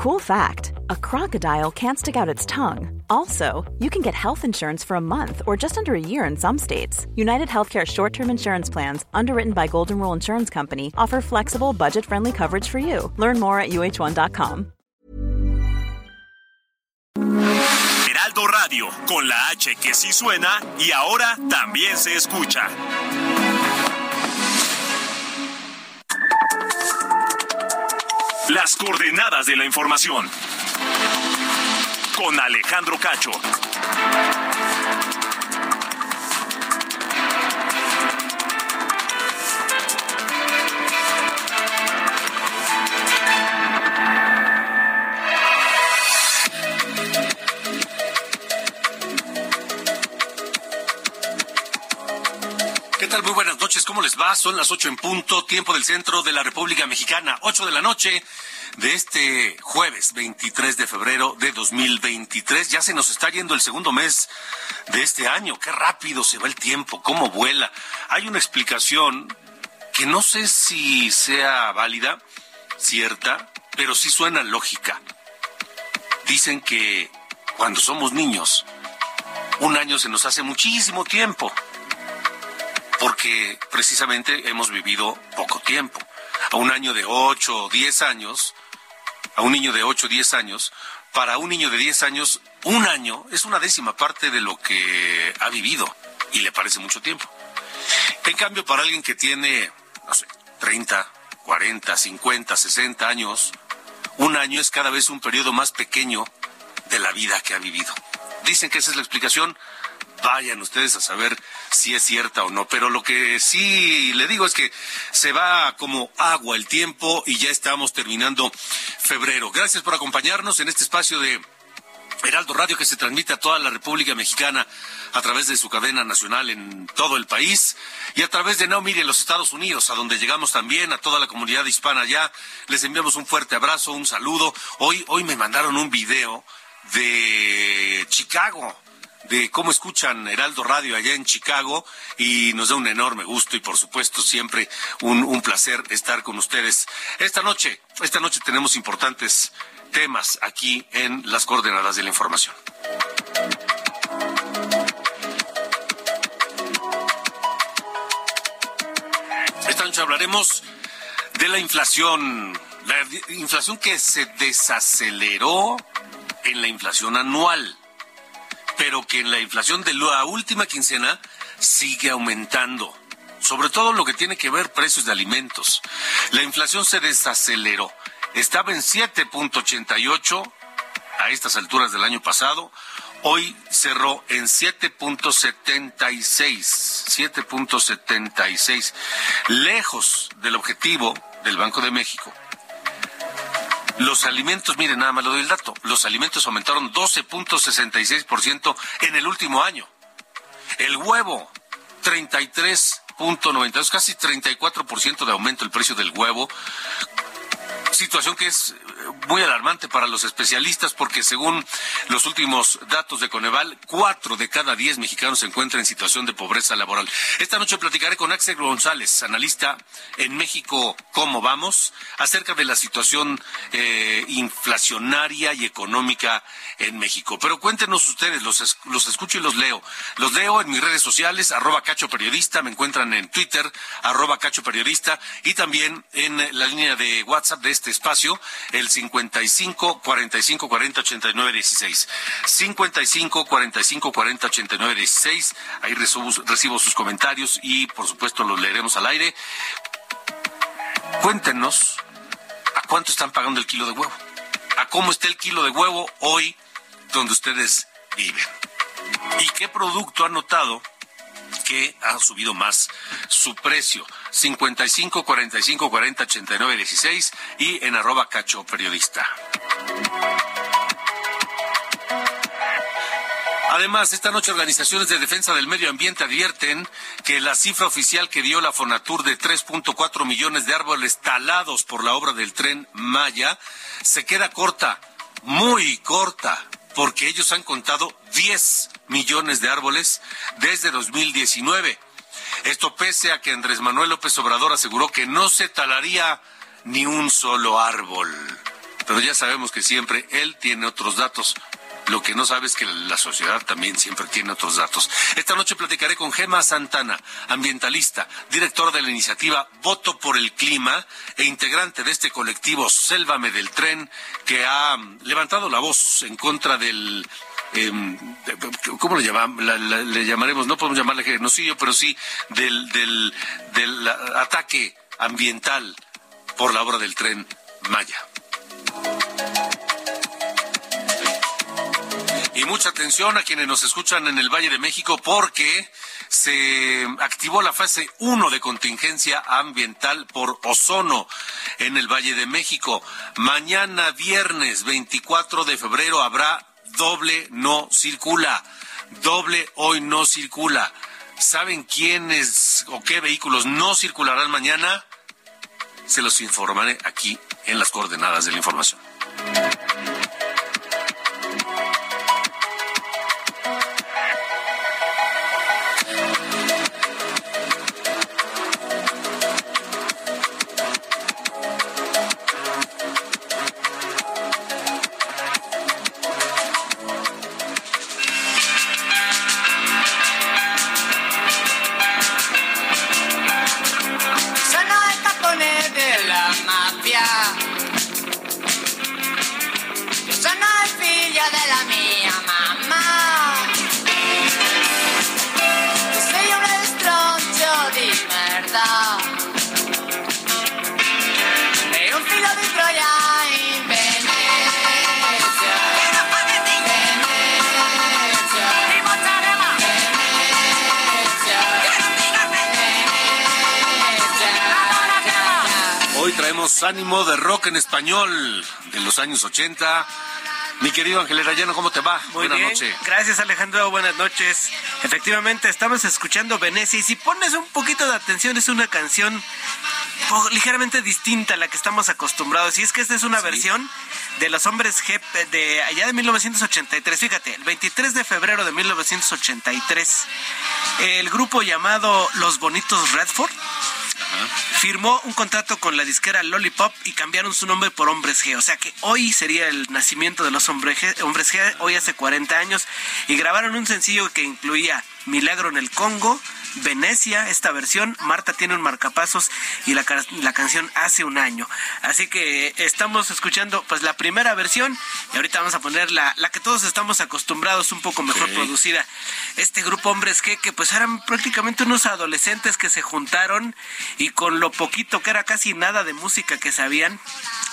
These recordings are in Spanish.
Cool fact a crocodile can't stick out its tongue. Also, you can get health insurance for a month or just under a year in some states. United Healthcare short term insurance plans, underwritten by Golden Rule Insurance Company, offer flexible, budget friendly coverage for you. Learn more at uh1.com. Heraldo Radio, con la H que sí suena y ahora también se escucha. Las coordenadas de la información. Con Alejandro Cacho. ¿Qué tal? Muy buenas noches. ¿Cómo les va? Son las ocho en punto, tiempo del centro de la República Mexicana, ocho de la noche de este jueves 23 de febrero de 2023. Ya se nos está yendo el segundo mes de este año. Qué rápido se va el tiempo, cómo vuela. Hay una explicación que no sé si sea válida, cierta, pero sí suena lógica. Dicen que cuando somos niños, un año se nos hace muchísimo tiempo porque precisamente hemos vivido poco tiempo. A un año de 8 o 10 años, a un niño de 8 o 10 años, para un niño de 10 años, un año es una décima parte de lo que ha vivido y le parece mucho tiempo. En cambio, para alguien que tiene, no sé, 30, 40, 50, 60 años, un año es cada vez un periodo más pequeño de la vida que ha vivido. Dicen que esa es la explicación vayan ustedes a saber si es cierta o no. Pero lo que sí le digo es que se va como agua el tiempo y ya estamos terminando febrero. Gracias por acompañarnos en este espacio de Heraldo Radio que se transmite a toda la República Mexicana a través de su cadena nacional en todo el país y a través de Now en los Estados Unidos, a donde llegamos también a toda la comunidad hispana allá. Les enviamos un fuerte abrazo, un saludo. Hoy, hoy me mandaron un video de Chicago de cómo escuchan Heraldo Radio allá en Chicago y nos da un enorme gusto y por supuesto siempre un, un placer estar con ustedes. Esta noche, esta noche tenemos importantes temas aquí en las coordenadas de la información. Esta noche hablaremos de la inflación, la inflación que se desaceleró en la inflación anual pero que en la inflación de la última quincena sigue aumentando. Sobre todo lo que tiene que ver precios de alimentos. La inflación se desaceleró. Estaba en 7.88 a estas alturas del año pasado. Hoy cerró en 7.76, 7.76, lejos del objetivo del Banco de México los alimentos, miren, nada más lo doy el dato, los alimentos aumentaron 12.66% en el último año. El huevo, 33.92, casi 34% de aumento el precio del huevo. Situación que es muy alarmante para los especialistas porque según los últimos datos de Coneval, cuatro de cada diez mexicanos se encuentran en situación de pobreza laboral. Esta noche platicaré con Axel González, analista en México Cómo Vamos, acerca de la situación eh, inflacionaria y económica en México. Pero cuéntenos ustedes, los, los escucho y los leo. Los leo en mis redes sociales, arroba cacho periodista, me encuentran en Twitter, arroba cacho periodista, y también en la línea de WhatsApp de este espacio, el 55 45 40 89 16. 55 45 40 89 16. Ahí recibo, recibo sus comentarios y por supuesto los leeremos al aire. Cuéntenos a cuánto están pagando el kilo de huevo. A cómo está el kilo de huevo hoy donde ustedes viven. ¿Y qué producto han notado que ha subido más su precio. 55 45 40 89 16 y en arroba cacho periodista. Además, esta noche organizaciones de defensa del medio ambiente advierten que la cifra oficial que dio la Fonatur de 3.4 millones de árboles talados por la obra del tren Maya se queda corta, muy corta, porque ellos han contado 10 millones de árboles desde 2019. Esto pese a que Andrés Manuel López Obrador aseguró que no se talaría ni un solo árbol. pero ya sabemos que siempre él tiene otros datos. Lo que no sabe es que la sociedad también siempre tiene otros datos. Esta noche platicaré con Gema Santana, ambientalista, directora de la iniciativa Voto por el Clima e integrante de este colectivo Sélvame del Tren, que ha levantado la voz en contra del eh, ¿cómo le, llamamos? le llamaremos? No podemos llamarle genocidio, pero sí del, del, del ataque ambiental por la obra del tren Maya. Y mucha atención a quienes nos escuchan en el Valle de México porque se activó la fase 1 de contingencia ambiental por ozono en el Valle de México. Mañana viernes 24 de febrero habrá doble no circula. Doble hoy no circula. ¿Saben quiénes o qué vehículos no circularán mañana? Se los informaré aquí en las coordenadas de la información. Ánimo de rock en español de los años 80. Mi querido Ángel Rayano, ¿cómo te va? Muy Buenas noches. Gracias, Alejandro. Buenas noches. Efectivamente, estamos escuchando Venecia y si pones un poquito de atención, es una canción ligeramente distinta a la que estamos acostumbrados. Y es que esta es una versión de Los Hombres G de allá de 1983. Fíjate, el 23 de febrero de 1983, el grupo llamado Los Bonitos Redford firmó un contrato con la disquera Lollipop y cambiaron su nombre por Hombres G. O sea que hoy sería el nacimiento de los Hombres G, Hombres G hoy hace 40 años, y grabaron un sencillo que incluía Milagro en el Congo, Venecia, esta versión. Marta tiene un marcapasos y la, la, canción hace un año. Así que estamos escuchando pues la primera versión y ahorita vamos a poner la, la que todos estamos acostumbrados, un poco mejor producida. Este grupo Hombres G que pues eran prácticamente unos adolescentes que se juntaron y con lo poquito que era casi nada de música que sabían,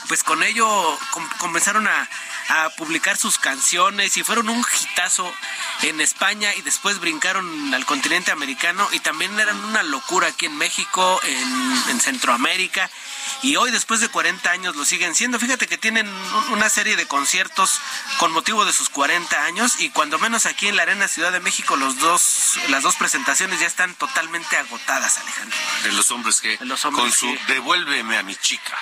pues con ello comenzaron a, a publicar sus canciones y fueron un hitazo en España y después brincaron al continente americano y también eran una locura aquí en México, en, Centroamérica y hoy después de 40 años lo siguen siendo. Fíjate que tienen una serie de conciertos con motivo de sus 40 años y cuando menos aquí en la Arena Ciudad de México los dos las dos presentaciones ya están totalmente agotadas, Alejandro. De los hombres que con su Devuélveme a mi chica.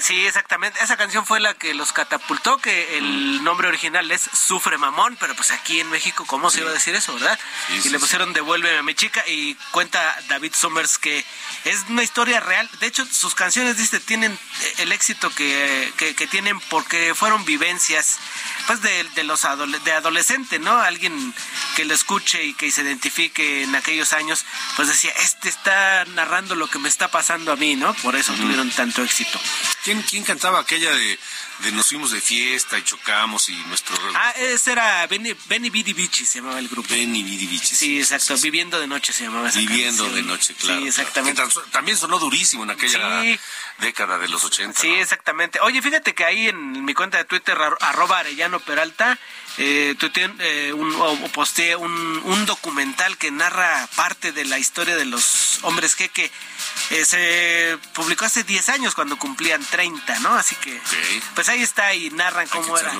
sí, exactamente. Esa canción fue la que los catapultó que el nombre original es Sufre Mamón, pero pues aquí en México ¿cómo se iba a decir eso, verdad? y le pusieron Devuélveme a mi chica y cuenta David Summers que es una historia real. De hecho, sus canciones, dice, tienen el éxito que, que, tienen porque fueron vivencias pues de, de los de adolescente, ¿no? Alguien que lo escuche y que se identifique en aquellos años, pues decía, este está narrando lo que me está pasando a mí, ¿no? Por eso tuvieron tanto éxito. ¿Quién, ¿Quién cantaba aquella de de nos fuimos de fiesta y chocamos y nuestro... Ah, ese era Benny, Benny Bidi Bichi, se llamaba el grupo. Benny Bidi Bichi. Sí, exacto, Viviendo de Noche se llamaba esa Viviendo de Noche, claro. Sí, exactamente. También sonó durísimo en aquella década de los 80. Sí, exactamente. Oye, fíjate que ahí en mi cuenta de Twitter, arroba Arellano Peralta, eh, eh, un, o posteé un, un, documental que narra parte de la historia de los hombres que, que eh, se publicó hace 10 años cuando cumplían 30, ¿no? Así que, pues ahí está y narran cómo era.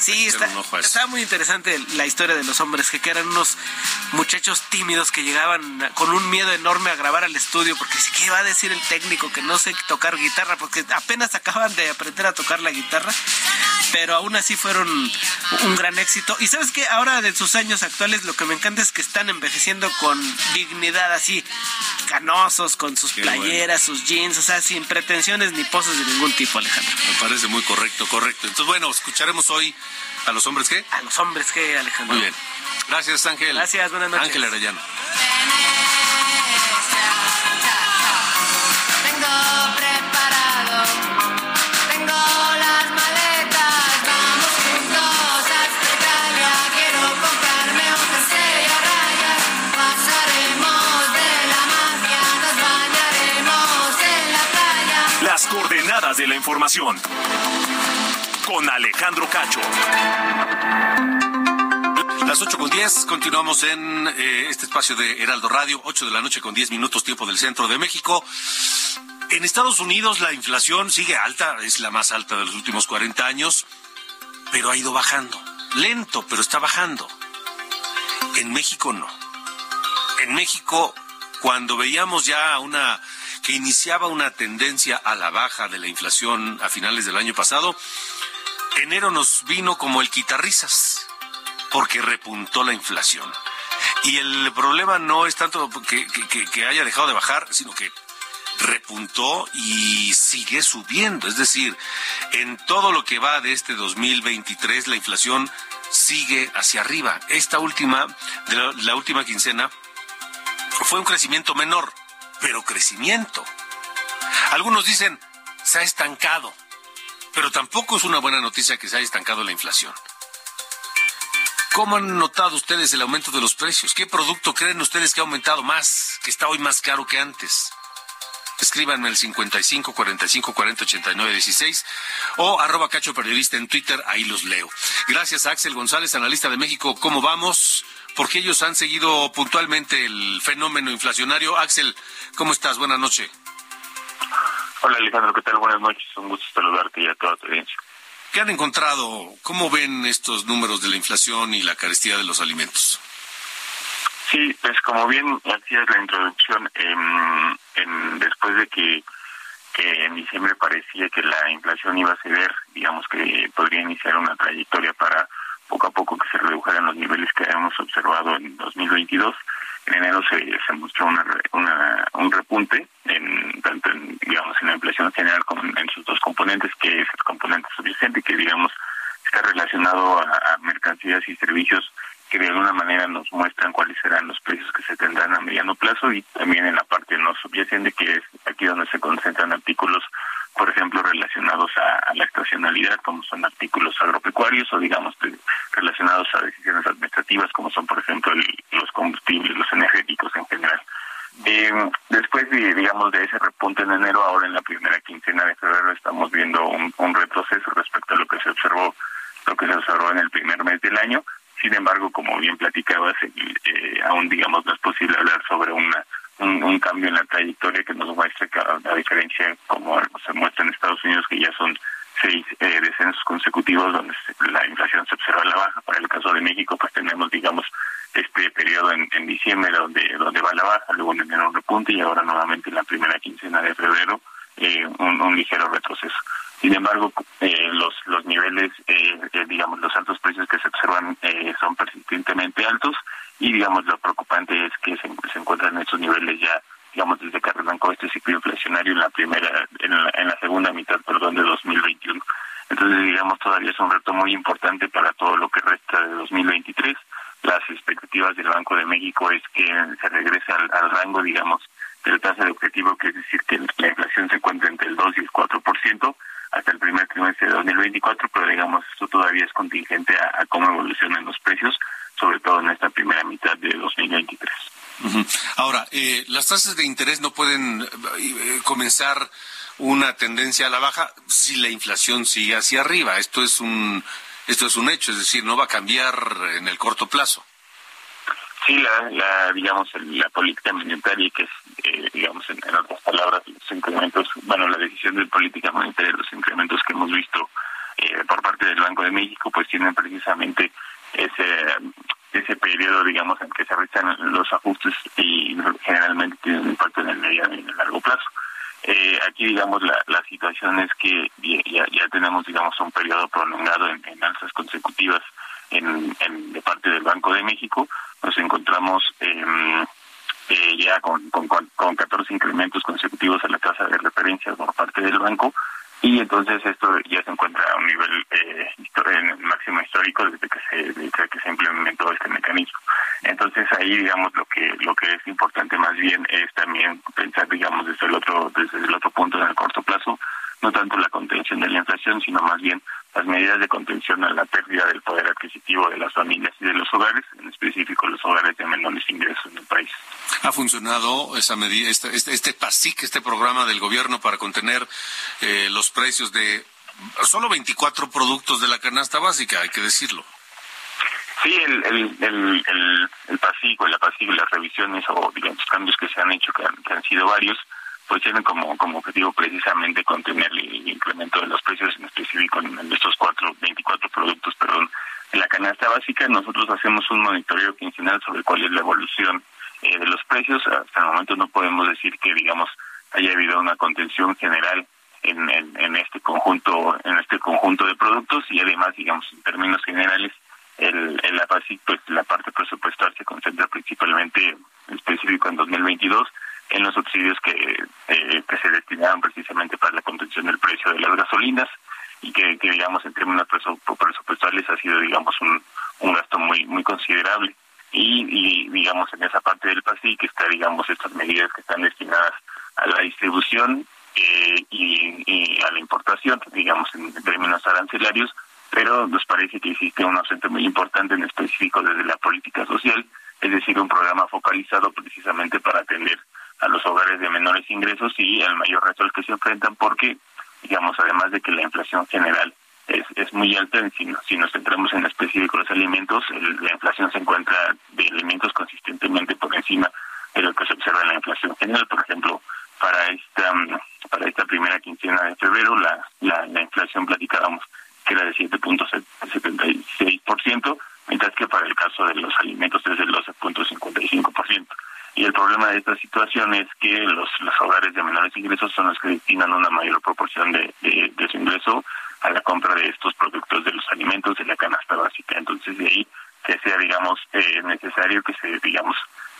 sí, está, está, muy interesante la historia de los hombres que, que eran unos muchachos tímidos que llegaban con un miedo enorme a grabar al estudio porque ¿qué va a decir el técnico que no sé tocar guitarra, porque apenas acaban de aprender a tocar la guitarra, pero aún así fueron un gran éxito. Y sabes que ahora de sus años actuales lo que me encanta es que están envejeciendo con dignidad, así, canosos, con sus playeras, sus jeans, o sea, sin pretensiones ni poses de ningún tipo, Alejandro. Me parece muy correcto, correcto. Entonces, bueno, escucharemos hoy a los hombres que. A los hombres que, Alejandro. Muy bien. Gracias, Ángel. Gracias, buenas noches. Ángel Arellano. La información. Con Alejandro Cacho. Las 8 con 10, continuamos en eh, este espacio de Heraldo Radio, 8 de la noche con 10 minutos, tiempo del centro de México. En Estados Unidos la inflación sigue alta, es la más alta de los últimos 40 años, pero ha ido bajando. Lento, pero está bajando. En México no. En México, cuando veíamos ya una que iniciaba una tendencia a la baja de la inflación a finales del año pasado, enero nos vino como el quitarrisas, porque repuntó la inflación. Y el problema no es tanto que, haya dejado de bajar, sino que repuntó y sigue subiendo. Es decir, en todo lo que va de este 2023, la inflación sigue hacia arriba. Esta última, de la última quincena, fue un crecimiento menor pero crecimiento. Algunos dicen, se ha estancado, pero tampoco es una buena noticia que se haya estancado la inflación. ¿Cómo han notado ustedes el aumento de los precios? ¿Qué producto creen ustedes que ha aumentado más, que está hoy más caro que antes? Escríbanme el 55 45 40 89 16 o arroba cacho periodista en Twitter, ahí los leo. Gracias a Axel González, analista de México. ¿Cómo vamos? Porque ellos han seguido puntualmente el fenómeno inflacionario. Axel, ¿Cómo estás? Buenas noches. Hola Alejandro, ¿qué tal? Buenas noches, un gusto saludarte y a toda tu audiencia. ¿Qué han encontrado? ¿Cómo ven estos números de la inflación y la carestía de los alimentos? Sí, pues como bien hacías la introducción, en, después de que, que en diciembre parecía que la inflación iba a ceder, digamos que podría iniciar una trayectoria para poco a poco que se redujeran los niveles que habíamos observado en 2022, en enero se, mostró una, un repunte en tanto en, digamos en la inflación general como en, sus dos componentes que es el componente subyacente que digamos está relacionado a, mercancías y servicios que de alguna manera nos muestran cuáles serán los precios que se tendrán a mediano plazo y también en la parte no subyacente que es aquí donde se concentran artículos por ejemplo, relacionados a, la estacionalidad, como son artículos agropecuarios, o digamos, relacionados a decisiones administrativas, como son, por ejemplo, los combustibles, los energéticos en general. Eh, después, de, digamos, de ese repunte en enero, ahora en la primera quincena de febrero estamos viendo un, retroceso respecto a lo que se observó, lo que se observó en el primer mes del año. Sin embargo, como bien platicabas, eh, aún, digamos, no es posible hablar sobre una un, cambio en la trayectoria que nos muestra que a, diferencia como se muestra en Estados Unidos que ya son seis eh, descensos consecutivos donde la inflación se observa a la baja. Para el caso de México, pues tenemos, digamos, este periodo en, diciembre donde donde va a la baja, luego en enero un repunte y ahora nuevamente en la primera quincena de febrero eh, un, ligero retroceso. Sin embargo, eh, los los niveles, eh, digamos, los altos precios que se observan son persistentemente altos y digamos lo preocupante es que se, se encuentran en estos niveles ya digamos desde que arrancó este ciclo inflacionario en la primera en la, la segunda mitad perdón de 2021 entonces digamos todavía es un reto muy importante para todo lo que resta de 2023 las expectativas del Banco de México es que se regrese al, rango digamos del tasa de objetivo que es decir que la inflación se encuentra entre el 2 y el 4% hasta el primer trimestre de 2024 pero digamos esto todavía es contingente a, a cómo evolucionan los precios sobre todo en esta primera mitad de 2023. Ahora, eh, las tasas de interés no pueden eh, comenzar una tendencia a la baja si la inflación sigue hacia arriba. Esto es un esto es un hecho, es decir, no va a cambiar en el corto plazo. Sí, la, digamos la política monetaria que es eh, digamos en, otras palabras los incrementos, bueno la decisión de política monetaria, los incrementos que hemos visto por parte del Banco de México, pues tienen precisamente ese ese periodo, digamos, en que se realizan los ajustes y generalmente tienen un impacto en el medio y en el largo plazo. Eh, aquí, digamos, la, la situación es que ya, tenemos, digamos, un periodo prolongado en alzas consecutivas en, de parte del Banco de México. Nos encontramos eh, eh, ya con, con, con 14 incrementos consecutivos a la tasa de referencia por parte del banco y entonces esto ya se encuentra a un nivel eh, en máximo histórico desde que se desde que se implementó este mecanismo entonces ahí digamos lo que lo que es importante más bien es también pensar digamos desde el otro desde el otro punto en el corto plazo no tanto la contención de la inflación sino más bien las medidas de contención a la pérdida del poder adquisitivo de las familias y de los hogares, en específico los hogares de menores ingresos en el país. ¿Ha funcionado esa medida, este, este, este PASIC, este programa del gobierno para contener eh, los precios de solo 24 productos de la canasta básica, hay que decirlo? Sí, el, el, el, el, el PASIC o la PASIC, las revisiones o digamos cambios que se han hecho, que han, que han sido varios, pues tienen como, como objetivo precisamente contener el incremento de los precios, en específico en estos cuatro, 24 productos, perdón. En la canasta básica nosotros hacemos un monitoreo quincenal sobre cuál es la evolución eh, de los precios. Hasta el momento no podemos decir que, digamos, haya habido una contención general en, en, en este conjunto en este conjunto de productos y además, digamos, en términos generales, el, el la, pues, la parte presupuestal se concentra principalmente en específico en 2022 en los subsidios que, eh, que se destinaron precisamente para la contención del precio de las gasolinas y que, digamos en términos presupuestales ha sido digamos un, un gasto muy muy considerable. Y, y digamos en esa parte del PASI que está digamos estas medidas que están destinadas a la distribución eh, y, y, a la importación digamos en términos arancelarios pero nos parece que existe un ausente muy importante en específico desde la política social es decir un programa focalizado precisamente para atender a los hogares de menores ingresos y el mayor reto al que se enfrentan porque, digamos, además de que la inflación general es, es muy alta, si, nos centramos en específico los alimentos, el, la inflación se encuentra de alimentos consistentemente por encima de lo que se observa en la inflación general. Por ejemplo, para esta para esta primera quincena de febrero, la, la, la inflación platicábamos que era de 7.76%, mientras que para el caso de los alimentos es del 12.55%. Y el problema de esta situación es que los, los hogares de menores ingresos son los que destinan una mayor proporción de, de, de su ingreso a la compra de estos productos de los alimentos de la canasta básica. Entonces, de ahí que sea, digamos, eh, necesario que se, digamos,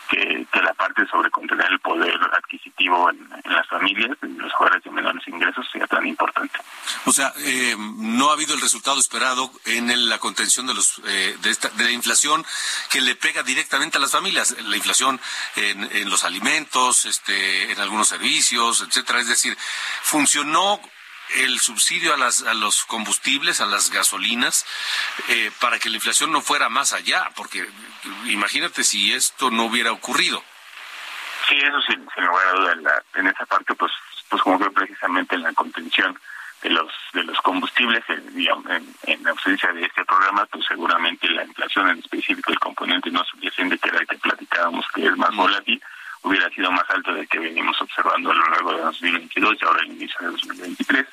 que, que la parte sobre contener el poder adquisitivo en, las familias, en los hogares de menores ingresos, sea tan importante. O sea, eh, no ha habido el resultado esperado en el, la contención de los eh, de, esta, de la inflación que le pega directamente a las familias, la inflación en, en los alimentos, este, en algunos servicios, etcétera. Es decir, funcionó el subsidio a, las, a los combustibles, a las gasolinas, eh, para que la inflación no fuera más allá, porque imagínate si esto no hubiera ocurrido. Sí, eso sin, sin lugar a duda. En, la, en esa parte, pues, pues como que precisamente en la contención de los de los combustibles, en, digamos, en, en ausencia de este programa, pues seguramente la inflación en específico, el componente no subyacente, que era el que platicábamos, que es más mm. Hubiera sido más alto de que venimos observando a lo largo de 2022 y ahora el inicio de 2023.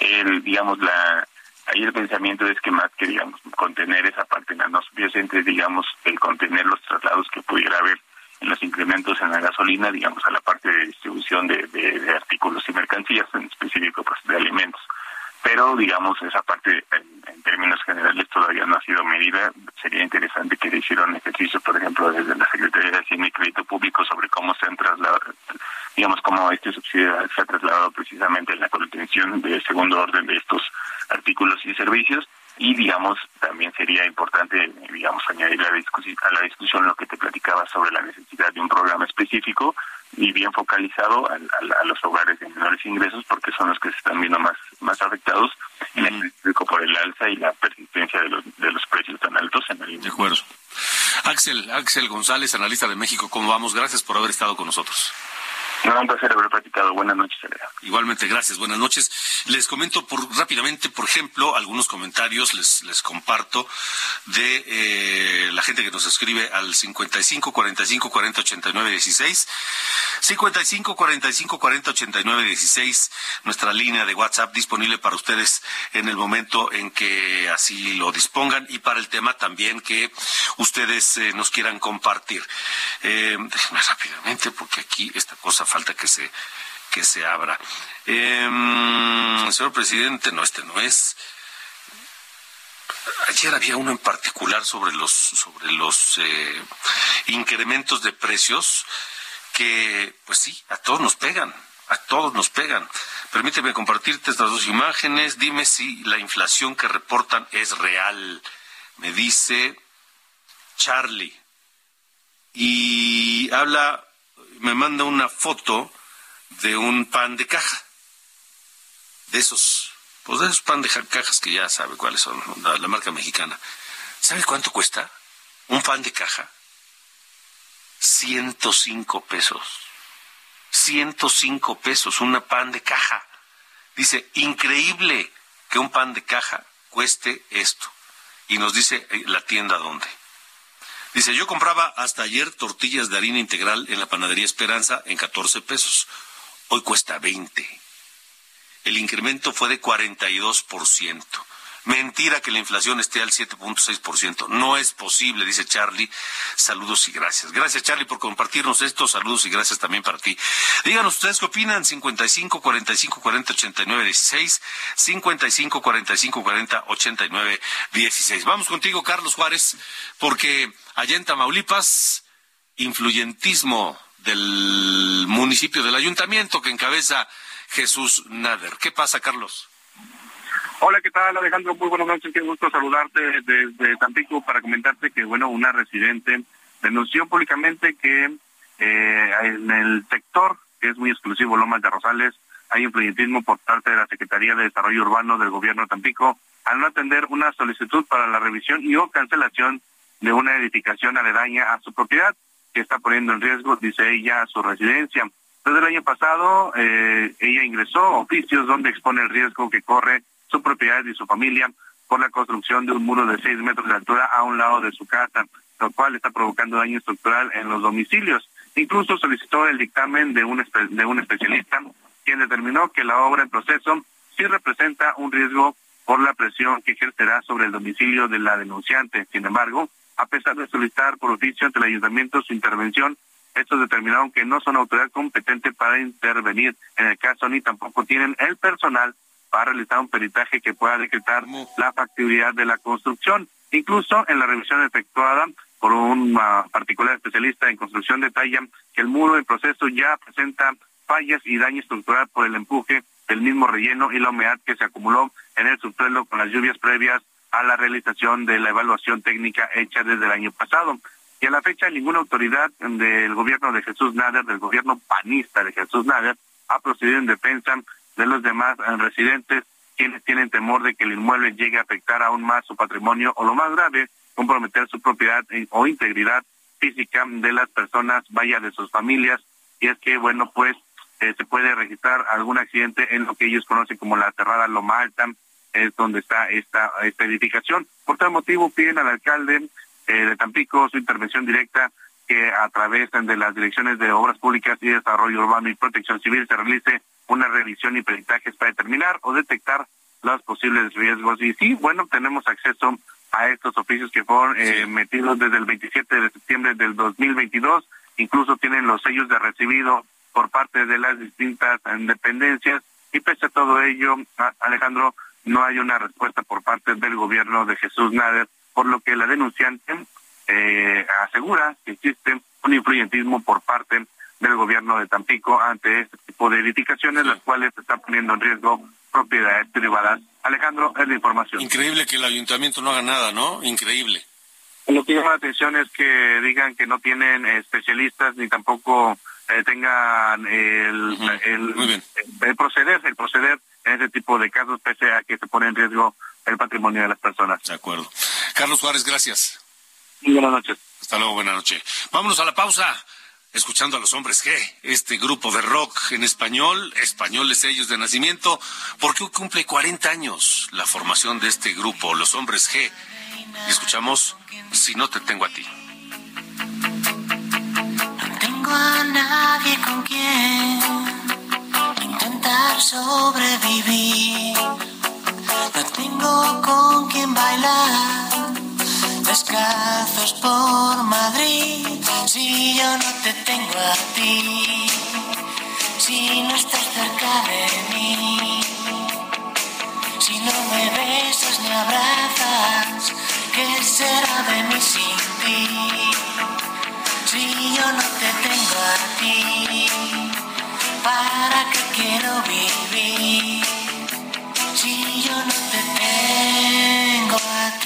El, digamos, la ahí el pensamiento es que más que, digamos, contener esa parte en la no subyacente, digamos, el contener los traslados que pudiera haber en los incrementos en la gasolina, digamos, a la parte de distribución de, de, de artículos y mercancías, en específico, pues, de alimentos pero digamos esa parte en, términos generales todavía no ha sido medida. Sería interesante que se hiciera un ejercicio, por ejemplo, desde la Secretaría de Hacienda y Crédito Público sobre cómo se han trasladado, digamos, cómo este subsidio se ha trasladado precisamente en la contención de segundo orden de estos artículos y servicios y digamos también sería importante digamos añadir a la discusión a la discusión lo que te platicaba sobre la necesidad de un programa específico y bien focalizado a, a, a los hogares de menores ingresos porque son los que se están viendo más más afectados. Uh -huh. por el alza y la persistencia de los de los precios tan altos en el de acuerdo. Axel Axel González analista de México cómo vamos gracias por haber estado con nosotros no, un placer haber platicado. Buenas noches, Elena. Igualmente, gracias. Buenas noches. Les comento por rápidamente, por ejemplo, algunos comentarios les, les comparto de eh, la gente que nos escribe al 55 45 40 89 16. 55 45 40 89 16, nuestra línea de WhatsApp disponible para ustedes en el momento en que así lo dispongan y para el tema también que ustedes eh, nos quieran compartir. Eh, déjenme rápidamente porque aquí esta cosa falta que se que se abra. Em, señor presidente, no, este no es. Ayer había uno en particular sobre los sobre los eh, incrementos de precios que, pues sí, a todos nos pegan, a todos nos pegan. Permíteme compartirte estas dos imágenes. Dime si la inflación que reportan es real. Me dice Charlie. Y habla, me manda una foto de un pan de caja. De esos, pues de esos pan de cajas que ya sabe cuáles son, la, marca mexicana. ¿Sabe cuánto cuesta un pan de caja? 105 pesos. 105 pesos, una pan de caja. Dice, increíble que un pan de caja cueste esto. Y nos dice eh, la tienda dónde. Dice, yo compraba hasta ayer tortillas de harina integral en la panadería Esperanza en 14 pesos. Hoy cuesta 20. El incremento fue de 42%. Mentira que la inflación esté al 7.6%. No es posible, dice Charlie. Saludos y gracias. Gracias, Charlie, por compartirnos esto. Saludos y gracias también para ti. Díganos ustedes qué opinan. 55 45 40 89 16. 55 45 40 89 16. Vamos contigo, Carlos Juárez, porque allá en Tamaulipas, influyentismo del municipio, del ayuntamiento que encabeza Jesús Nader. ¿Qué pasa, Carlos? Hola, ¿qué tal Alejandro? Muy buenas noches, qué gusto saludarte desde Tampico para comentarte que, bueno, una residente denunció públicamente que eh, en el sector, que es muy exclusivo, Lomas de Rosales, hay influyentismo por parte de la Secretaría de Desarrollo Urbano del Gobierno de Tampico al no atender una solicitud para la revisión y o cancelación de una edificación aledaña a su propiedad, que está poniendo en riesgo, dice ella, su residencia. Desde el año pasado, eh, ella ingresó oficios donde expone el riesgo que corre su propiedad y su familia por la construcción de un muro de seis metros de altura a un lado de su casa, lo cual está provocando daño estructural en los domicilios. Incluso solicitó el dictamen de un, de un especialista, quien determinó que la obra en proceso sí representa un riesgo por la presión que ejercerá sobre el domicilio de la denunciante. Sin embargo, a pesar de solicitar por oficio ante el ayuntamiento su intervención, estos determinaron que no son autoridad competente para intervenir en el caso ni tampoco tienen el personal para realizar un peritaje que pueda decretar la factibilidad de la construcción. Incluso en la revisión efectuada por un uh, particular especialista en construcción detalla que el muro en proceso ya presenta fallas y daño estructural por el empuje del mismo relleno y la humedad que se acumuló en el subsuelo con las lluvias previas a la realización de la evaluación técnica hecha desde el año pasado. Y a la fecha ninguna autoridad del gobierno de Jesús Nader, del gobierno panista de Jesús Nader, ha procedido en defensa de los demás eh, residentes quienes tienen temor de que el inmueble llegue a afectar aún más su patrimonio o lo más grave, comprometer su propiedad o integridad física de las personas, vaya de sus familias, y es que, bueno, pues eh, se puede registrar algún accidente en lo que ellos conocen como la cerrada Loma Alta, es donde está esta, esta edificación. Por tal motivo piden al alcalde eh, de Tampico su intervención directa que a través de las direcciones de Obras Públicas y Desarrollo Urbano y Protección Civil se realice una revisión y peritajes para determinar o detectar los posibles riesgos. Y sí, bueno, tenemos acceso a estos oficios que fueron eh, metidos desde el 27 de septiembre del 2022, incluso tienen los sellos de recibido por parte de las distintas dependencias y pese a todo ello, Alejandro, no hay una respuesta por parte del gobierno de Jesús Nader, por lo que la denunciante eh, asegura que existe un influyentismo por parte del gobierno de Tampico ante este tipo de edificaciones, las cuales están poniendo en riesgo propiedades privadas. Alejandro, es la información. Increíble que el ayuntamiento no haga nada, ¿no? Increíble. Lo que llama la atención es que digan que no tienen especialistas ni tampoco eh, tengan el, el, proceder, el proceder en ese tipo de casos, pese a que se pone en riesgo el patrimonio de las personas. De acuerdo. Carlos Juárez, gracias. buenas noches. Hasta luego, buenas noches. Vámonos a la pausa escuchando a los hombres G, este grupo de rock en español, españoles ellos de nacimiento, porque cumple 40 años la formación de este grupo, los hombres G. escuchamos Si no te tengo a ti. No tengo a nadie con quien intentar sobrevivir. No tengo con quien bailar descalzos por Madrid, si yo no te tengo a ti, si no estás cerca de mí. Si no me besas ni abrazas, ¿qué será de mí sin ti? Si yo no te tengo a ti, ¿para qué quiero vivir? Si yo no te tengo a ti.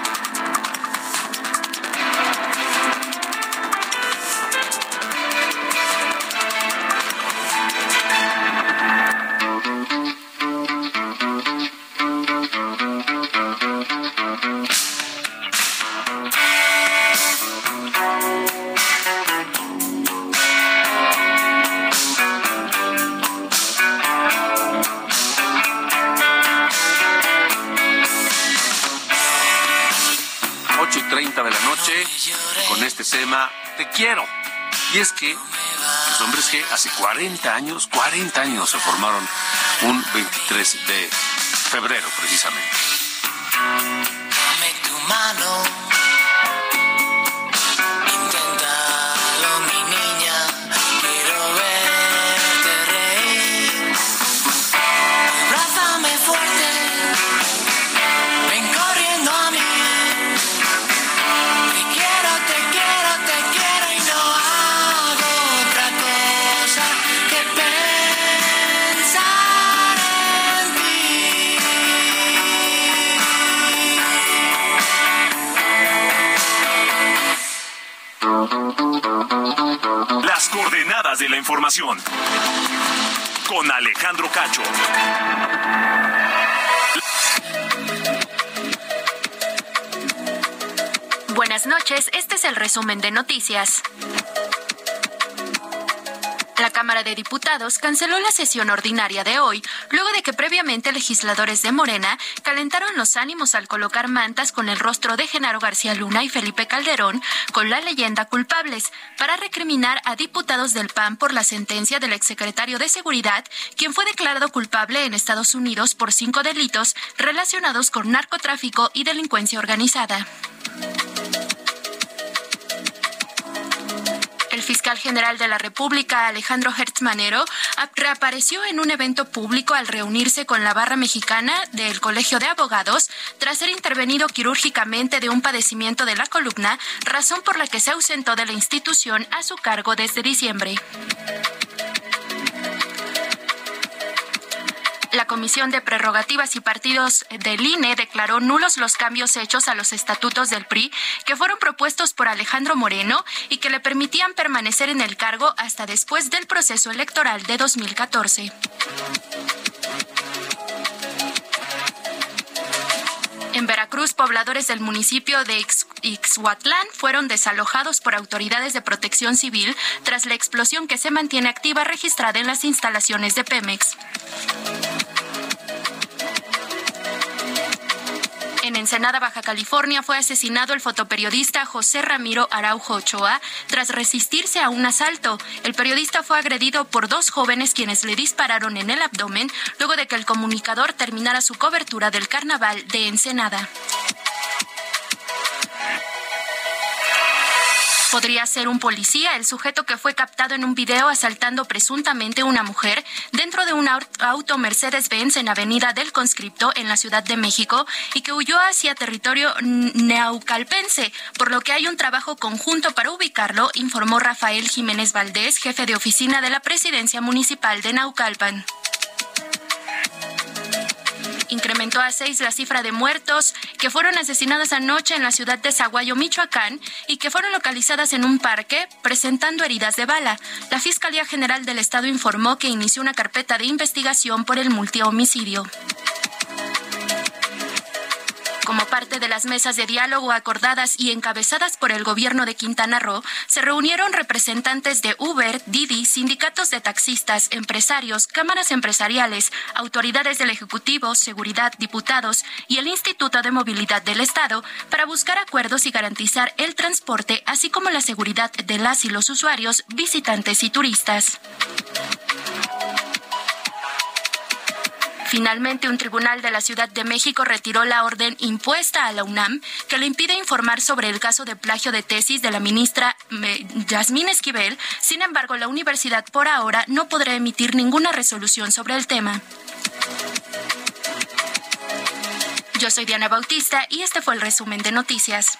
Y es que los hombres G hace 40 años, 40 años se formaron un 23 de febrero precisamente. La información. Con Alejandro Cacho. Buenas noches, este es el resumen de noticias. De Diputados canceló la sesión ordinaria de hoy, luego de que previamente legisladores de Morena calentaron los ánimos al colocar mantas con el rostro de Genaro García Luna y Felipe Calderón con la leyenda culpables, para recriminar a diputados del PAN por la sentencia del exsecretario de Seguridad, quien fue declarado culpable en Estados Unidos por cinco delitos relacionados con narcotráfico y delincuencia organizada. El fiscal general de la República, Alejandro Hertz Manero, ap- reapareció en un evento público al reunirse con la barra mexicana del Colegio de Abogados tras ser intervenido quirúrgicamente de un padecimiento de la columna, razón por la que se ausentó de la institución a su cargo desde diciembre. La Comisión de Prerrogativas y Partidos del INE declaró nulos los cambios hechos a los estatutos del PRI que fueron propuestos por Alejandro Moreno y que le permitían permanecer en el cargo hasta después del proceso electoral de 2014. En Veracruz, pobladores del municipio de Ix- Ixhuatlán fueron desalojados por autoridades de protección civil tras la explosión que se mantiene activa registrada en las instalaciones de Pemex. Ensenada, Baja California, fue asesinado el fotoperiodista José Ramiro Araujo Ochoa tras resistirse a un asalto. El periodista fue agredido por dos jóvenes quienes le dispararon en el abdomen luego de que el comunicador terminara su cobertura del carnaval de Ensenada. Podría ser un policía, el sujeto que fue captado en un video asaltando presuntamente una mujer dentro de un auto Mercedes-Benz en Avenida del Conscripto en la Ciudad de México y que huyó hacia territorio neaucalpense, por lo que hay un trabajo conjunto para ubicarlo, informó Rafael Jiménez Valdés, jefe de oficina de la Presidencia Municipal de Naucalpan incrementó a seis la cifra de muertos que fueron asesinadas anoche en la ciudad de Zaguayo, Michoacán, y que fueron localizadas en un parque presentando heridas de bala. La Fiscalía General del Estado informó que inició una carpeta de investigación por el multihomicidio. Como parte de las mesas de diálogo acordadas y encabezadas por el gobierno de Quintana Roo, se reunieron representantes de Uber, Didi, sindicatos de taxistas, empresarios, cámaras empresariales, autoridades del Ejecutivo, seguridad, diputados y el Instituto de Movilidad del Estado para buscar acuerdos y garantizar el transporte, así como la seguridad de las y los usuarios, visitantes y turistas. Finalmente, un tribunal de la Ciudad de México retiró la orden impuesta a la UNAM que le impide informar sobre el caso de plagio de tesis de la ministra Yasmín Esquivel. Sin embargo, la universidad por ahora no podrá emitir ninguna resolución sobre el tema. Yo soy Diana Bautista y este fue el resumen de noticias.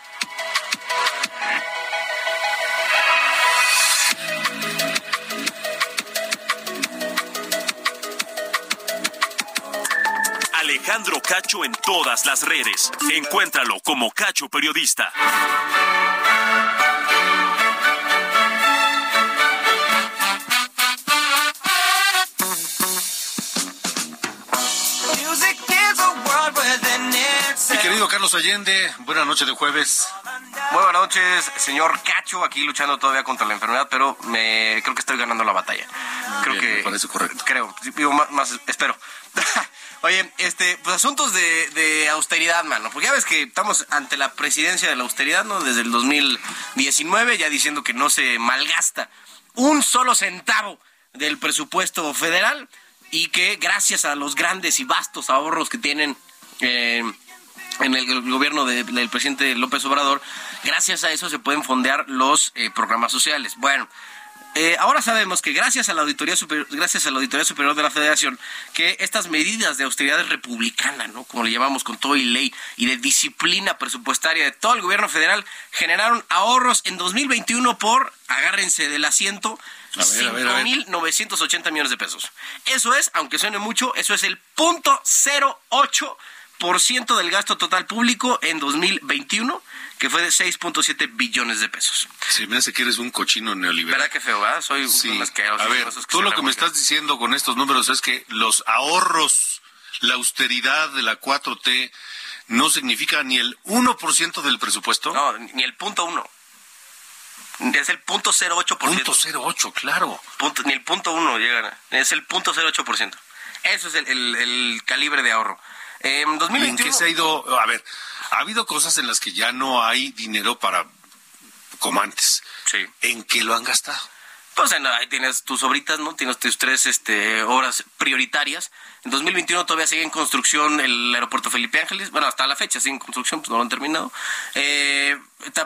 Alejandro Cacho en todas las redes. Encuéntralo como Cacho Periodista. Mi querido Carlos Allende, buenas noches de jueves. Muy buenas noches, señor Cacho, aquí luchando todavía contra la enfermedad, pero me creo que estoy ganando la batalla. Creo Bien, que me parece correcto. Creo, digo más, más espero. Oye, este, pues asuntos de, austeridad, mano, porque ya ves que estamos ante la presidencia de la austeridad, ¿no? Desde el 2019, ya diciendo que no se malgasta un solo centavo del presupuesto federal y que gracias a los grandes y vastos ahorros que tienen eh, en el gobierno de- del presidente López Obrador, gracias a eso se pueden fondear los eh, programas sociales. Bueno, eh, ahora sabemos que gracias a la auditoría superior, gracias a la auditoría superior de la Federación, que estas medidas de austeridad republicana, ¿no? Como le llamamos con todo y ley y de disciplina presupuestaria de todo el gobierno federal, generaron ahorros en 2021 por, agárrense del asiento, A ver, a ver, a ver. 5.980 millones de pesos. Eso es, aunque suene mucho, eso es el punto 08 por ciento del gasto total público en 2021, que fue de 6.7 billones de pesos. Se me hace que eres un cochino neoliberal. ¿Verdad que feo, verdad? Soy Sí. un. A ver, tú lo que me estás diciendo con estos números es que los ahorros, la austeridad de la 4T no significa ni el 1% del presupuesto. No, ni el punto uno. Es el punto 08%. Punto 08, claro. Punto- ni el punto uno llega. Es el punto 08%. Eso es el, el- el calibre de ahorro. En ¿Y en 2021... qué se ha ido? A ver, ha habido cosas en las que ya no hay dinero para como antes. Sí. ¿En qué lo han gastado? Pues en- ahí tienes tus obritas, ¿no? Tienes tus tres este, obras prioritarias. En 2021 todavía sigue en construcción el aeropuerto Felipe Ángeles. Bueno, hasta la fecha sigue en construcción, pues no lo han terminado. Eh,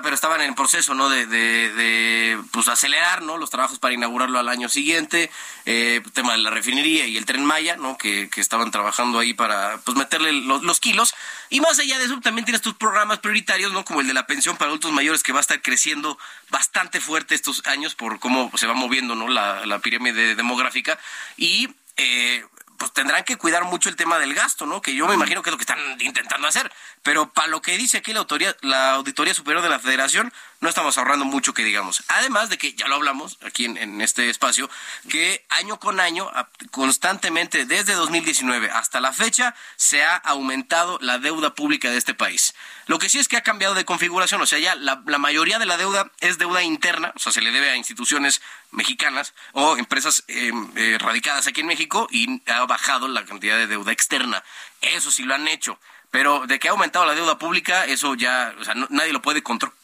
pero estaban en proceso, ¿no? De, de, de, pues acelerar, ¿no? Los trabajos para inaugurarlo al año siguiente. Eh, tema de la refinería y el tren Maya, ¿no? Que, que estaban trabajando ahí para, pues meterle los, los kilos. Y más allá de eso, también tienes tus programas prioritarios, ¿no? Como el de la pensión para adultos mayores, que va a estar creciendo bastante fuerte estos años por cómo se va moviendo, ¿no? La, la pirámide demográfica. Y, eh, pues tendrán que cuidar mucho el tema del gasto, ¿no? Que yo me imagino que es lo que están intentando hacer. Pero para lo que dice aquí la, autoría, la Auditoría Superior de la Federación, no estamos ahorrando mucho que digamos. Además de que, ya lo hablamos aquí en, en este espacio, que año con año, constantemente, desde 2019 hasta la fecha, se ha aumentado la deuda pública de este país. Lo que sí es que ha cambiado de configuración, o sea, ya la, la mayoría de la deuda es deuda interna, o sea, se le debe a instituciones mexicanas o empresas eh, eh, radicadas aquí en México y ha bajado la cantidad de deuda externa. Eso sí lo han hecho. Pero de que ha aumentado la deuda pública, eso ya, o sea, no- nadie lo puede controlar.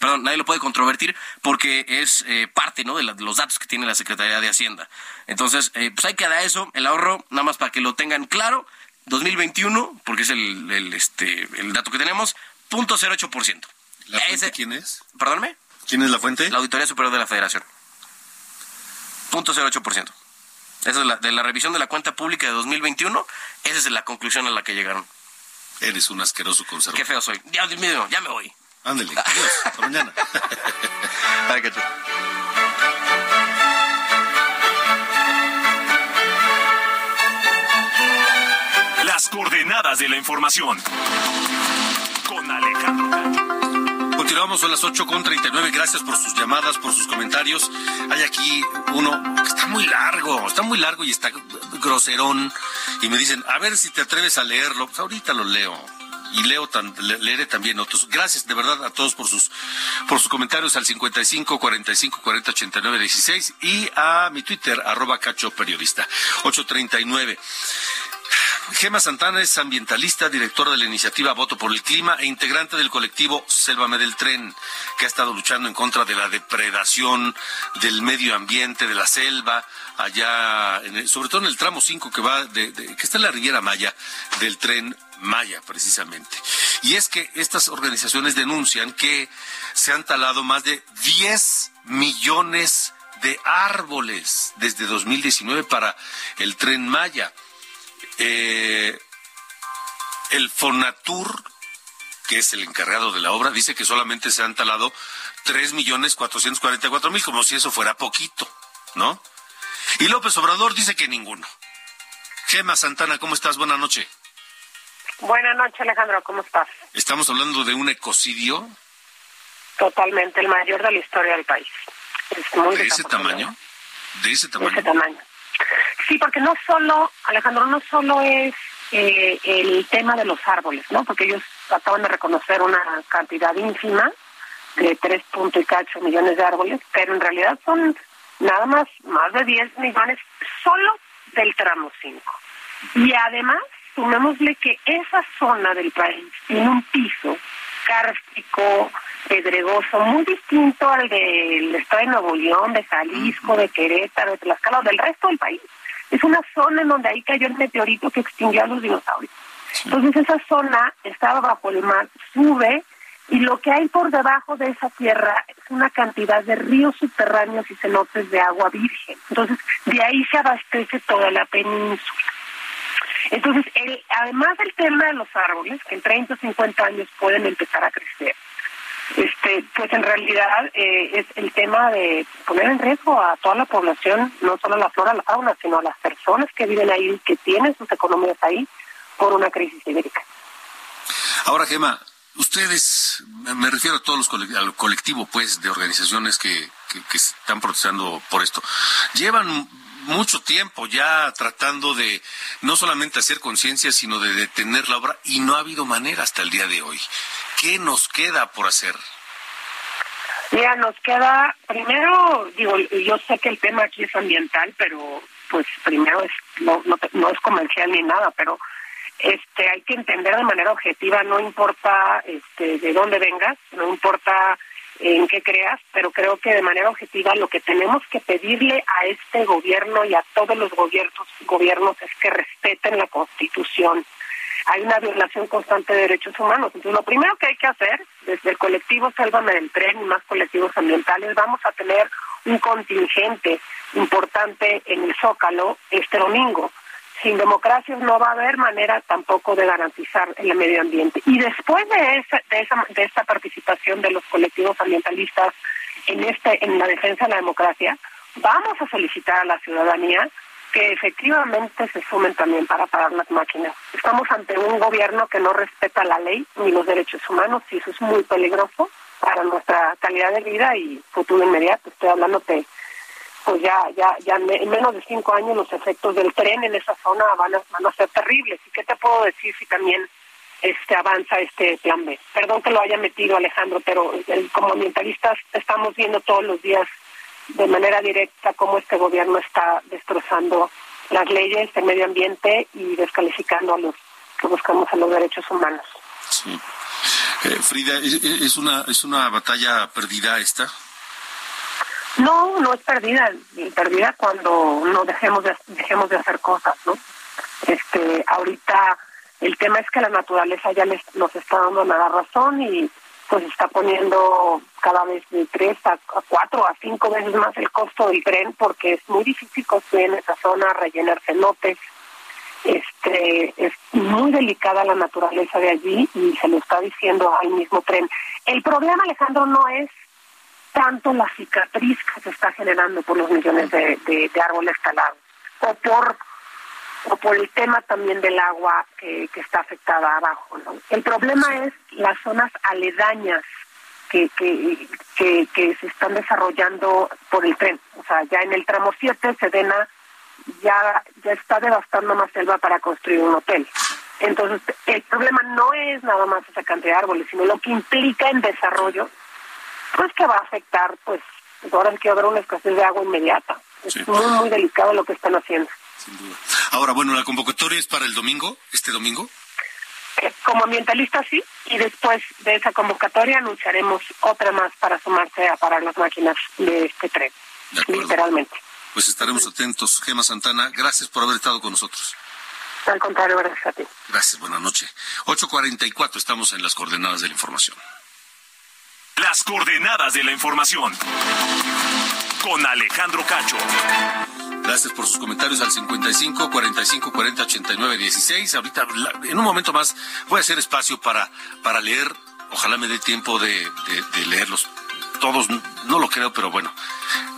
Perdón, nadie lo puede controvertir porque es eh, parte ¿no? de, la- de los datos que tiene la Secretaría de Hacienda. Entonces, eh, pues hay que dar eso, el ahorro, nada más para que lo tengan claro, 2021, porque es el, el, este, el dato que tenemos, punto 08%. ¿La fuente Ese- quién es? ¿Perdónme? ¿Quién es la fuente? La Auditoría Superior de la Federación. Punto 08%. Esa es la, de la revisión de la cuenta pública de 2021, esa es la conclusión a la que llegaron. Eres un asqueroso conservador. Qué feo soy. Ya, Dios mío, ya me voy. Ándale, adiós, hasta mañana. Ay, chulo. Las coordenadas de la información. Con Alejandro Cacho. Continuamos a las 8 con 39. Gracias por sus llamadas, por sus comentarios. Hay aquí uno que está muy largo, está muy largo y está groserón. Y me dicen, a ver si te atreves a leerlo. Pues ahorita lo leo. Y leo tan, le- leeré también otros. Gracias de verdad a todos por sus por sus comentarios al 55 45 40 89 16 y a mi Twitter arroba cacho periodista 839. Gema Santana es ambientalista, directora de la iniciativa Voto por el Clima e integrante del colectivo Sélvame del Tren, que ha estado luchando en contra de la depredación del medio ambiente, de la selva, allá, en sobre todo en el tramo 5 que va de, de- que está en la Riviera Maya, del tren Maya, precisamente. Y es que estas organizaciones denuncian que se han talado más de 10 millones de árboles desde 2019 para el tren Maya eh, el Fonatur, que es el encargado de la obra, dice que solamente se han talado tres millones cuatrocientos cuarenta y cuatro mil, como si eso fuera poquito, ¿no? Y López Obrador dice que ninguno. Gema Santana, ¿cómo estás? Buenas noches. Buenas noches, Alejandro, ¿cómo estás? Estamos hablando de un ecocidio Totalmente el mayor de la historia del país. Es muy de ese tamaño. De ese De tamaño. ese tamaño. Sí, porque no solo, Alejandro, no solo es eh, el tema de los árboles, ¿no? Porque ellos acaban de reconocer una cantidad ínfima de 3 punto y cacho millones de árboles, pero en realidad son nada más, más de 10 millones solo del tramo 5. Y además, sumémosle que esa zona del país tiene un piso kárstico, pedregoso, muy distinto al del estado de Nuevo León, de Jalisco, de Querétaro, de Tlaxcala, o del resto del país. Es una zona en donde ahí cayó el meteorito que extinguió a los dinosaurios. Entonces esa zona estaba bajo el mar, sube y lo que hay por debajo de esa tierra es una cantidad de ríos subterráneos y cenotes de agua virgen. Entonces de ahí se abastece toda la península. Entonces, el, además del tema de los árboles, que en 30 o 50 años pueden empezar a crecer, este, pues en realidad eh, es el tema de poner en riesgo a toda la población, no solo a la flora, a la fauna, sino a las personas que viven ahí, que tienen sus economías ahí, por una crisis hídrica. Ahora, Gema, ustedes, me refiero a todos los cole- al colectivo, pues, de organizaciones que, que, que están protestando por esto, llevan mucho tiempo ya tratando de no solamente hacer conciencia, sino de detener la obra y no ha habido manera hasta el día de hoy. ¿Qué nos queda por hacer? Mira, nos queda, primero, digo, yo sé que el tema aquí es ambiental, pero pues primero es no, no, no es comercial ni nada, pero este hay que entender de manera objetiva, no importa este de dónde vengas, no importa en qué creas, pero creo que de manera objetiva lo que tenemos que pedirle a este gobierno y a todos los gobiernos gobiernos es que respeten la Constitución hay una violación constante de derechos humanos. Entonces, lo primero que hay que hacer, desde el colectivo Sálvame del Tren y más colectivos ambientales, vamos a tener un contingente importante en el Zócalo este domingo. Sin democracia no va a haber manera tampoco de garantizar el medio ambiente. Y después de esa, de esa, de esta participación de los colectivos ambientalistas en este, en la defensa de la democracia, vamos a solicitar a la ciudadanía que efectivamente se sumen también para parar las máquinas. Estamos ante un gobierno que no respeta la ley ni los derechos humanos y eso es muy peligroso para nuestra calidad de vida y futuro inmediato. Estoy hablando que pues ya ya ya en menos de cinco años los efectos del tren en esa zona van a, van a ser terribles. ¿Y qué te puedo decir si también este avanza este plan B? Perdón que lo haya metido Alejandro, pero el- como ambientalistas estamos viendo todos los días de manera directa cómo este gobierno está destrozando las leyes de medio ambiente y descalificando a los que buscamos a los derechos humanos. Sí. Eh, Frida, ¿es, es una, ¿es una batalla perdida esta? No, no es perdida, perdida cuando no dejemos de, dejemos de hacer cosas, ¿no? Este, ahorita el tema es que la naturaleza ya les, nos está dando la razón y pues está poniendo cada vez de tres a, cuatro a cinco veces más el costo del tren porque es muy difícil construir en esa zona, rellenar cenotes. Este, es muy delicada la naturaleza de allí y se lo está diciendo al mismo tren. El problema, Alejandro, no es tanto la cicatriz que se está generando por los millones de, de árboles talados o por o por el tema también del agua que, que está afectada abajo. ¿no? El problema es las zonas aledañas que, que, que, se están desarrollando por el tren. O sea, ya en el tramo 7, Sedena ya, ya está devastando más selva para construir un hotel. Entonces, el problema no es nada más esa cantidad de árboles, sino lo que implica en desarrollo, pues que va a afectar, pues, ahora que haber una escasez de agua inmediata. Es muy, muy delicado lo que están haciendo. Ahora, bueno, la convocatoria es para el domingo, este domingo. Eh, como ambientalista sí, y después de esa convocatoria anunciaremos otra más para sumarse a parar las máquinas de este tren, literalmente. Pues estaremos atentos. Gema Santana, gracias por haber estado con nosotros. Al contrario, gracias a ti. Gracias, buenas noches. 8.44, estamos en las coordenadas de la información. Las coordenadas de la información. Con Alejandro Cacho. Gracias por sus comentarios al 55 45 40 89 16. Ahorita, en un momento más, voy a hacer espacio para, para leer. Ojalá me dé tiempo de, leerlos todos. No lo creo, pero bueno,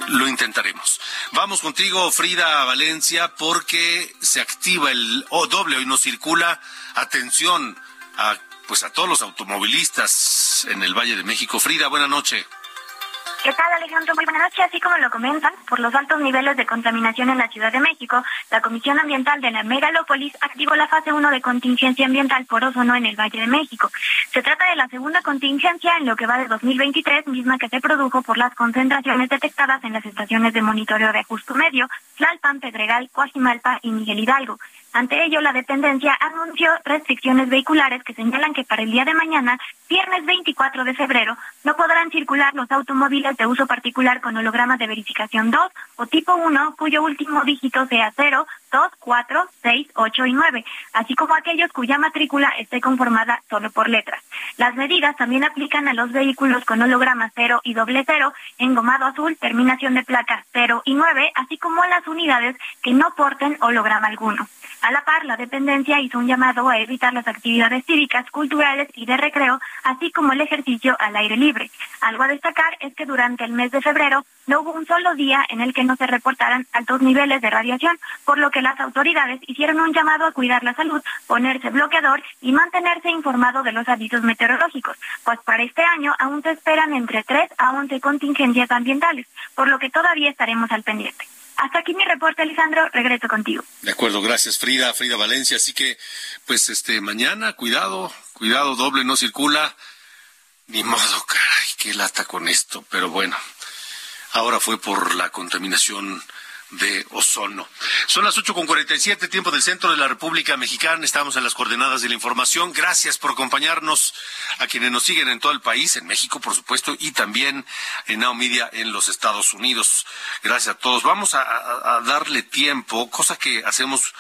lo intentaremos. Vamos contigo, Frida Valencia, porque se activa el doble. Hoy nos circula. Atención a, pues a todos los automovilistas en el Valle de México. Frida, buena noche. ¿Qué tal, Alejandro? Muy buenas noches. Así como lo comentan, por los altos niveles de contaminación en la Ciudad de México, la Comisión Ambiental de la Megalópolis activó la fase 1 de contingencia ambiental por ozono en el Valle de México. Se trata de la segunda contingencia en lo que va de 2023, misma que se produjo por las concentraciones detectadas en las estaciones de monitoreo de Justo Medio, Tlalpan, Pedregal, Coajimalpa y Miguel Hidalgo. Ante ello, la dependencia anunció restricciones vehiculares que señalan que para el día de mañana, viernes 24 de febrero, no podrán circular los automóviles de uso particular con holograma de verificación 2 o tipo 1, cuyo último dígito sea 0, 2, 4, 6, 8 y 9, así como aquellos cuya matrícula esté conformada solo por letras. Las medidas también aplican a los vehículos con holograma 0 y doble 0, engomado azul, terminación de placa 0 y 9, así como a las unidades que no porten holograma alguno. A la par, la dependencia hizo un llamado a evitar las actividades cívicas, culturales y de recreo, así como el ejercicio al aire libre. Algo a destacar es que durante el mes de febrero no hubo un solo día en el que no se reportaran altos niveles de radiación, por lo que las autoridades hicieron un llamado a cuidar la salud, ponerse bloqueador y mantenerse informado de los avisos meteorológicos, pues para este año aún se esperan entre 3 a 11 contingencias ambientales, por lo que todavía estaremos al pendiente. Hasta aquí mi reporte, Alejandro. Regreso contigo. De acuerdo, gracias, Frida, Frida Valencia. Así que, pues, este, mañana, cuidado, cuidado, doble, no circula. Ni modo, caray, qué lata con esto. Pero bueno, ahora fue por la contaminación de ozono. Son las ocho con siete, tiempo del centro de la República Mexicana. Estamos en las coordenadas de la información. Gracias por acompañarnos a quienes nos siguen en todo el país, en México, por supuesto, y también en Now en los Estados Unidos. Gracias a todos. Vamos a, darle tiempo, cosa que hacemos,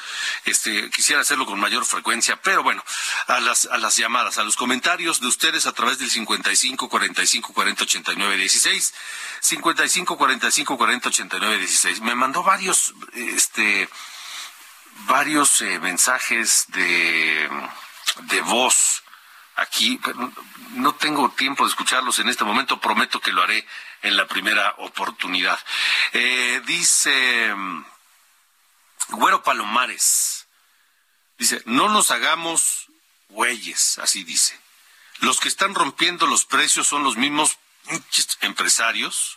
este, quisiera hacerlo con mayor frecuencia, pero bueno, a las, a las llamadas, a los comentarios de ustedes a través del 55 45 40 89 16, 55 45 40 89 16. Me mandó varios, este, varios eh, mensajes de, de voz aquí. No tengo tiempo de escucharlos en este momento, prometo que lo haré en la primera oportunidad. Eh, dice Güero Palomares, dice, no nos hagamos güeyes, así dice. Los que están rompiendo los precios son los mismos empresarios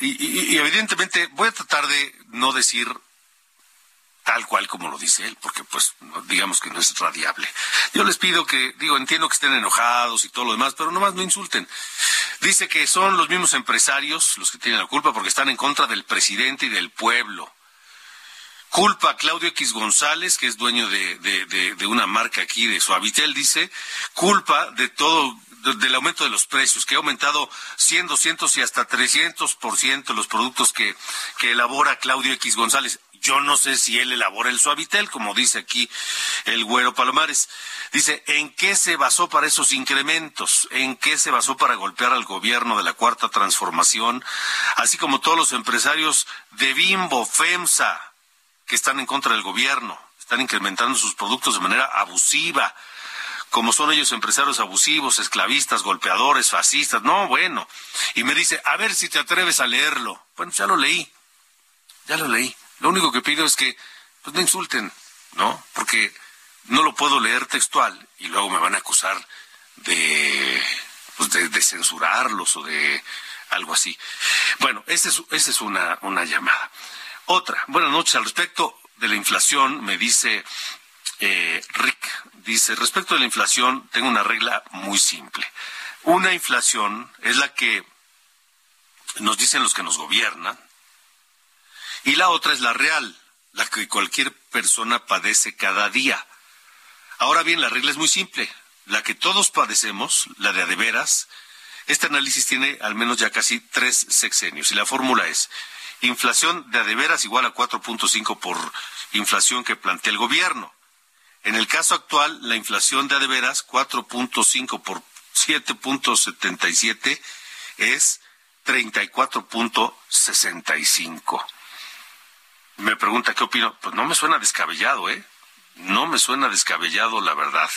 y, evidentemente voy a tratar de no decir tal cual como lo dice él, porque pues digamos que no es radiable. Yo les pido que, digo, entiendo que estén enojados y todo lo demás, pero nomás no insulten. Dice que son los mismos empresarios los que tienen la culpa porque están en contra del presidente y del pueblo. Culpa Claudio X González, que es dueño de, de, de una marca aquí de Suavitel, dice, culpa de todo del aumento de los precios, que ha aumentado 100, 200 y hasta 300% los productos que, que elabora Claudio X González. Yo no sé si él elabora el suavitel, como dice aquí el güero Palomares. Dice, ¿en qué se basó para esos incrementos? ¿En qué se basó para golpear al gobierno de la Cuarta Transformación? Así como todos los empresarios de Bimbo, FEMSA, que están en contra del gobierno, están incrementando sus productos de manera abusiva como son ellos empresarios abusivos, esclavistas, golpeadores, fascistas. No, bueno. Y me dice, a ver si te atreves a leerlo. Bueno, ya lo leí. Ya lo leí. Lo único que pido es que pues no insulten, ¿no? Porque no lo puedo leer textual y luego me van a acusar de, pues de, censurarlos o de algo así. Bueno, esa es, es una, una llamada. Otra, buenas noches. Al respecto de la inflación, me dice eh, Rick, dice, respecto de la inflación, tengo una regla muy simple. Una inflación es la que nos dicen los que nos gobiernan, y la otra es la real, la que cualquier persona padece cada día. Ahora bien, la regla es muy simple. La que todos padecemos, la de adeveras, este análisis tiene al menos ya casi tres sexenios y la fórmula es inflación de adeveras igual a 4.5 por inflación que plantea el gobierno. En el caso actual, la inflación de adeveras 4.5 por 7.77 es 34.65. Me pregunta qué opino. Pues no me suena descabellado, ¿eh? No me suena descabellado, la verdad.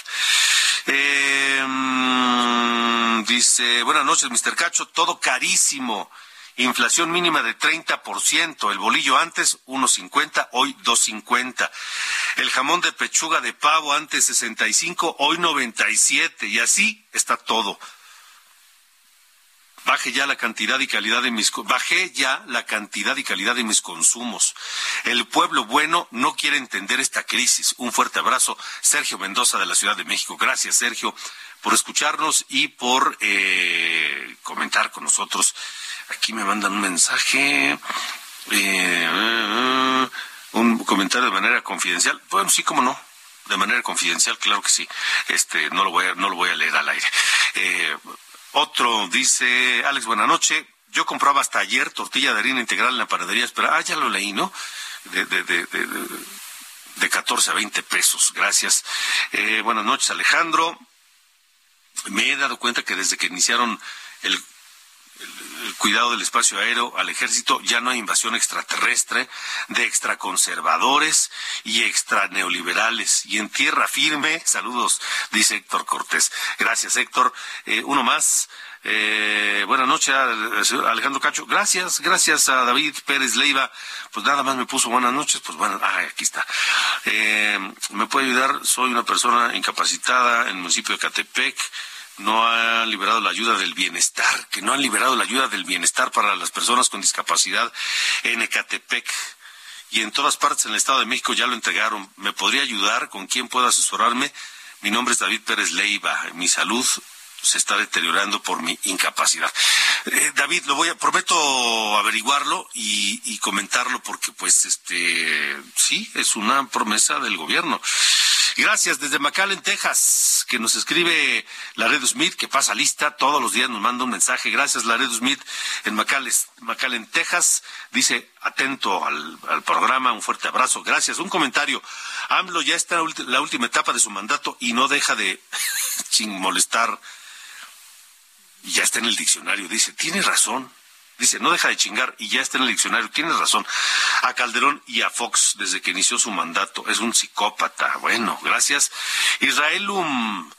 Eh, dice, buenas noches, Mr. Cacho, todo carísimo. Inflación mínima de 30%, el bolillo antes 1.50, hoy 2.50. El jamón de pechuga de pavo antes 65, hoy 97 y así está todo. Baje ya la cantidad y calidad de mis bajé ya la cantidad y calidad de mis consumos. El pueblo bueno no quiere entender esta crisis. Un fuerte abrazo, Sergio Mendoza de la Ciudad de México. Gracias, Sergio, por escucharnos y por eh, comentar con nosotros. Aquí me mandan un mensaje. Eh, un comentario de manera confidencial. Bueno, sí, cómo no. De manera confidencial, claro que sí. Este, no lo voy a, no lo voy a leer al aire. Eh, otro dice, Alex, buena noche. Yo compraba hasta ayer tortilla de harina integral en la panadería, pero, ah, ya lo leí, ¿no? De, de, de, de, de 14 a 20 pesos. Gracias. Eh, buenas noches, Alejandro. Me he dado cuenta que desde que iniciaron el cuidado del espacio aéreo al ejército, ya no hay invasión extraterrestre, de extraconservadores y extra neoliberales. Y en tierra firme, saludos, dice Héctor Cortés. Gracias, Héctor. Eh, uno más. Eh, buenas noches, Alejandro Cacho. Gracias, gracias a David Pérez Leiva. Pues nada más me puso buenas noches. Pues bueno, ah, aquí está. Eh, ¿Me puede ayudar? Soy una persona incapacitada en el municipio de Catepec no han liberado la ayuda del bienestar, que no han liberado la ayuda del bienestar para las personas con discapacidad en Ecatepec. Y en todas partes en el Estado de México ya lo entregaron. ¿Me podría ayudar? ¿Con quién puedo asesorarme? Mi nombre es David Pérez Leiva. Mi salud se está deteriorando por mi incapacidad. Eh, David, lo voy a, prometo averiguarlo y, comentarlo porque, pues, este, sí, es una promesa del gobierno. Gracias desde McAllen, Texas, que nos escribe Laredo Smith, que pasa lista, todos los días nos manda un mensaje. Gracias, Laredo Smith, en McAllen, Texas. Dice, atento al, programa, un fuerte abrazo. Gracias. Un comentario. AMLO ya está en la última etapa de su mandato y no deja de sin molestar. Ya está en el diccionario. Dice, tiene razón. Dice, no deja de chingar y ya está en el diccionario. Tienes razón. A Calderón y a Fox desde que inició su mandato. Es un psicópata. Bueno, gracias. Israelum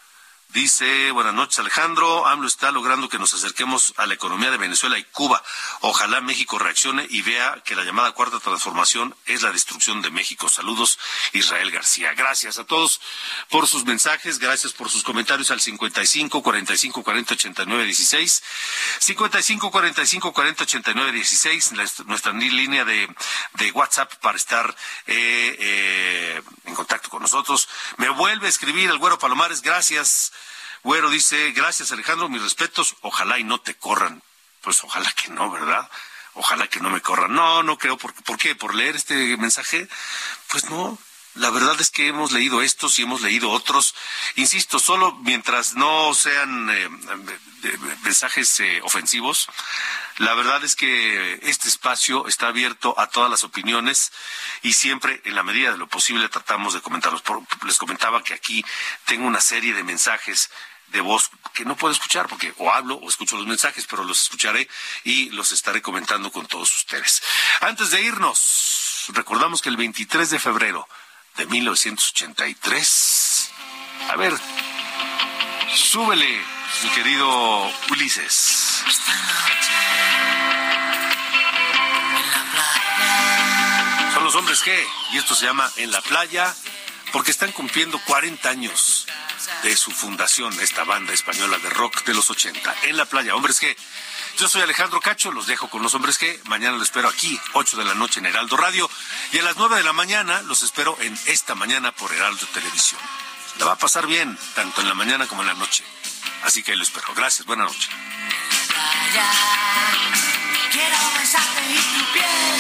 Dice, buenas noches Alejandro, AMLO está logrando que nos acerquemos a la economía de Venezuela y Cuba. Ojalá México reaccione y vea que la llamada cuarta transformación es la destrucción de México. Saludos, Israel García. Gracias a todos por sus mensajes, gracias por sus comentarios al 55 45 40 89 16. 55 45 40 89 16, nuestra línea de, de WhatsApp para estar eh, eh, en contacto con nosotros. Me vuelve a escribir el Güero Palomares, gracias. Güero dice, gracias Alejandro, mis respetos, ojalá y no te corran. Pues ojalá que no, ¿verdad? Ojalá que no me corran. No, no creo. ¿Por, ¿Por qué? ¿Por leer este mensaje? Pues no, La verdad es que hemos leído estos y hemos leído otros. Insisto, solo mientras no sean eh, mensajes eh, ofensivos, la verdad es que este espacio está abierto a todas las opiniones y siempre, en la medida de lo posible, tratamos de comentarlos. les comentaba que aquí tengo una serie de mensajes de voz que no puedo escuchar porque o hablo o escucho los mensajes, pero los escucharé y los estaré comentando con todos ustedes. Antes de irnos, recordamos que el 23 de febrero de 1983. A ver, súbele, mi querido Ulises. Son los hombres que, y esto se llama En la playa, porque están cumpliendo 40 años de su fundación, esta banda española de rock de los 80. En la playa, hombres que yo soy Alejandro Cacho, los dejo con los hombres que mañana los espero aquí, 8 de la noche en Heraldo Radio y a las 9 de la mañana los espero en esta mañana por Heraldo Televisión. La va a pasar bien, tanto en la mañana como en la noche. Así que ahí lo espero. Gracias, buena noche. Quiero piel,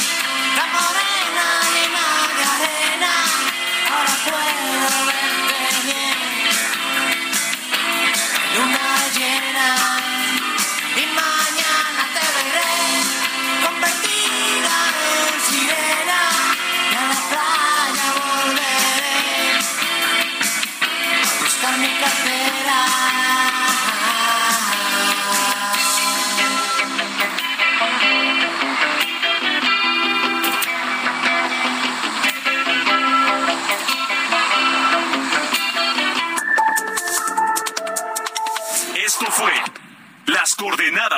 la morena. Ahora puedo verte